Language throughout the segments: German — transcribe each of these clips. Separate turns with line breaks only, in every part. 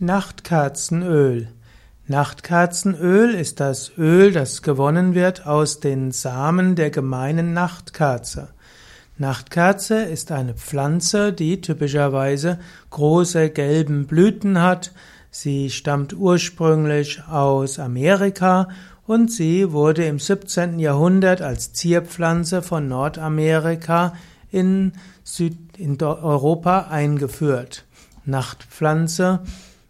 Nachtkerzenöl. Nachtkerzenöl ist das Öl, das gewonnen wird aus den Samen der gemeinen Nachtkerze. Nachtkerze ist eine Pflanze, die typischerweise große gelben Blüten hat. Sie stammt ursprünglich aus Amerika und sie wurde im 17. Jahrhundert als Zierpflanze von Nordamerika in, Europa eingeführt. Nachtpflanze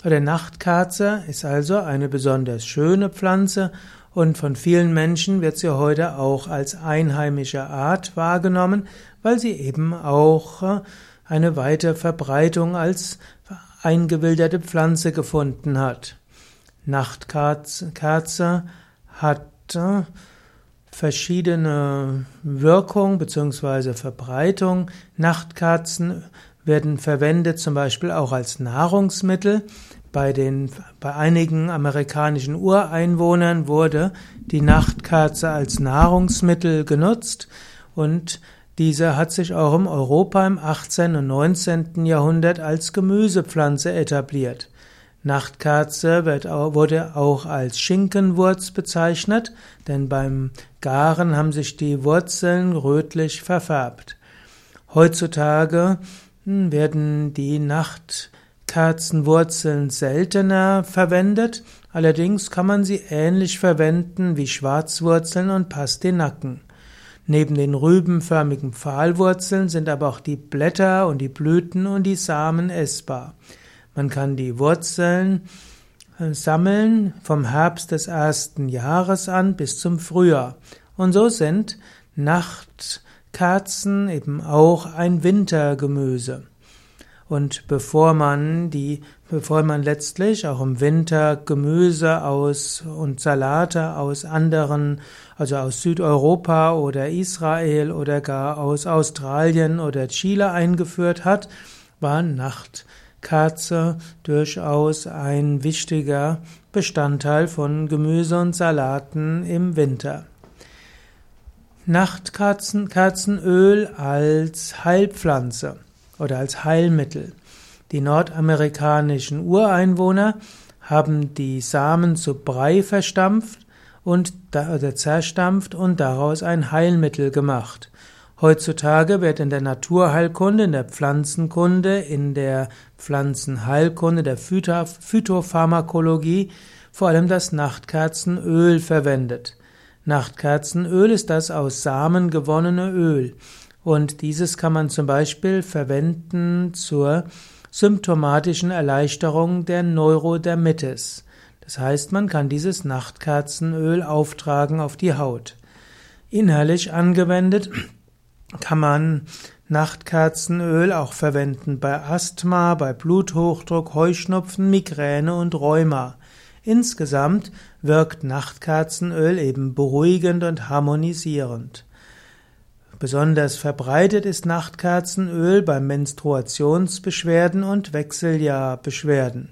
oder Nachtkerze ist also eine besonders schöne Pflanze und von vielen Menschen wird sie heute auch als einheimische Art wahrgenommen, weil sie eben auch äh, eine weite Verbreitung als eingewilderte Pflanze gefunden hat. Nachtkerze hat äh, verschiedene Wirkung bzw. Verbreitung. Nachtkerzen werden verwendet zum Beispiel auch als Nahrungsmittel. Bei, den, bei einigen amerikanischen Ureinwohnern wurde die Nachtkerze als Nahrungsmittel genutzt und diese hat sich auch im Europa im 18. und 19. Jahrhundert als Gemüsepflanze etabliert. Nachtkerze wird, wurde auch als Schinkenwurz bezeichnet, denn beim Garen haben sich die Wurzeln rötlich verfärbt. Heutzutage werden die Nachtkerzenwurzeln seltener verwendet, allerdings kann man sie ähnlich verwenden wie Schwarzwurzeln und Pastinaken. Neben den rübenförmigen Pfahlwurzeln sind aber auch die Blätter und die Blüten und die Samen essbar. Man kann die Wurzeln äh, sammeln vom Herbst des ersten Jahres an bis zum Frühjahr. Und so sind Nacht Kerzen eben auch ein Wintergemüse. Und bevor man die, bevor man letztlich auch im Winter Gemüse aus und Salate aus anderen, also aus Südeuropa oder Israel oder gar aus Australien oder Chile eingeführt hat, war Nachtkerze durchaus ein wichtiger Bestandteil von Gemüse und Salaten im Winter. Nachtkerzenöl als Heilpflanze oder als Heilmittel. Die nordamerikanischen Ureinwohner haben die Samen zu Brei verstampft und oder zerstampft und daraus ein Heilmittel gemacht. Heutzutage wird in der Naturheilkunde, in der Pflanzenkunde, in der Pflanzenheilkunde, der Phytopharmakologie vor allem das Nachtkerzenöl verwendet. Nachtkerzenöl ist das aus Samen gewonnene Öl. Und dieses kann man zum Beispiel verwenden zur symptomatischen Erleichterung der Neurodermitis. Das heißt, man kann dieses Nachtkerzenöl auftragen auf die Haut. Innerlich angewendet kann man Nachtkerzenöl auch verwenden bei Asthma, bei Bluthochdruck, Heuschnupfen, Migräne und Rheuma. Insgesamt wirkt Nachtkerzenöl eben beruhigend und harmonisierend. Besonders verbreitet ist Nachtkerzenöl bei Menstruationsbeschwerden und Wechseljahrbeschwerden.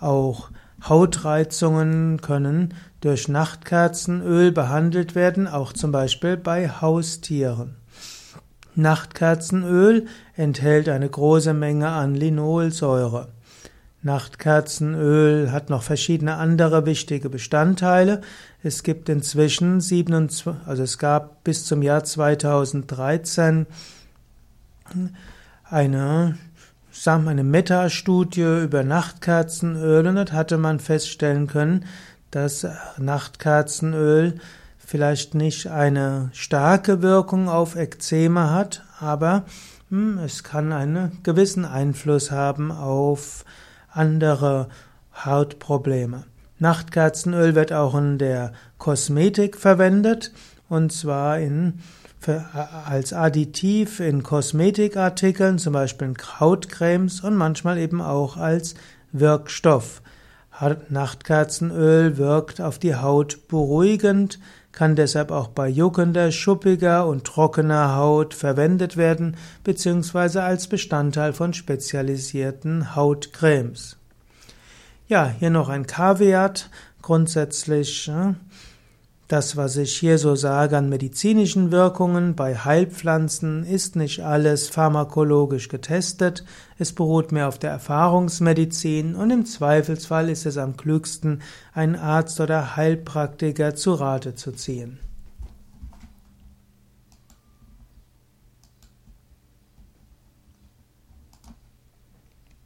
Auch Hautreizungen können durch Nachtkerzenöl behandelt werden, auch zum Beispiel bei Haustieren. Nachtkerzenöl enthält eine große Menge an Linolsäure. Nachtkerzenöl hat noch verschiedene andere wichtige Bestandteile. Es gibt inzwischen 27, also es gab bis zum Jahr 2013 eine, eine Metastudie über Nachtkerzenöl und dort hatte man feststellen können, dass Nachtkerzenöl vielleicht nicht eine starke Wirkung auf Ekzeme hat, aber hm, es kann einen gewissen Einfluss haben auf andere Hautprobleme. Nachtkerzenöl wird auch in der Kosmetik verwendet und zwar in, als Additiv in Kosmetikartikeln, zum Beispiel in Hautcremes und manchmal eben auch als Wirkstoff. Nachtkerzenöl wirkt auf die Haut beruhigend, kann deshalb auch bei juckender, schuppiger und trockener Haut verwendet werden, beziehungsweise als Bestandteil von spezialisierten Das, was ich hier so sage an medizinischen Wirkungen bei Heilpflanzen, ist nicht alles pharmakologisch getestet. Es beruht mehr auf der Erfahrungsmedizin und im Zweifelsfall ist es am klügsten, einen Arzt oder Heilpraktiker zu Rate zu ziehen.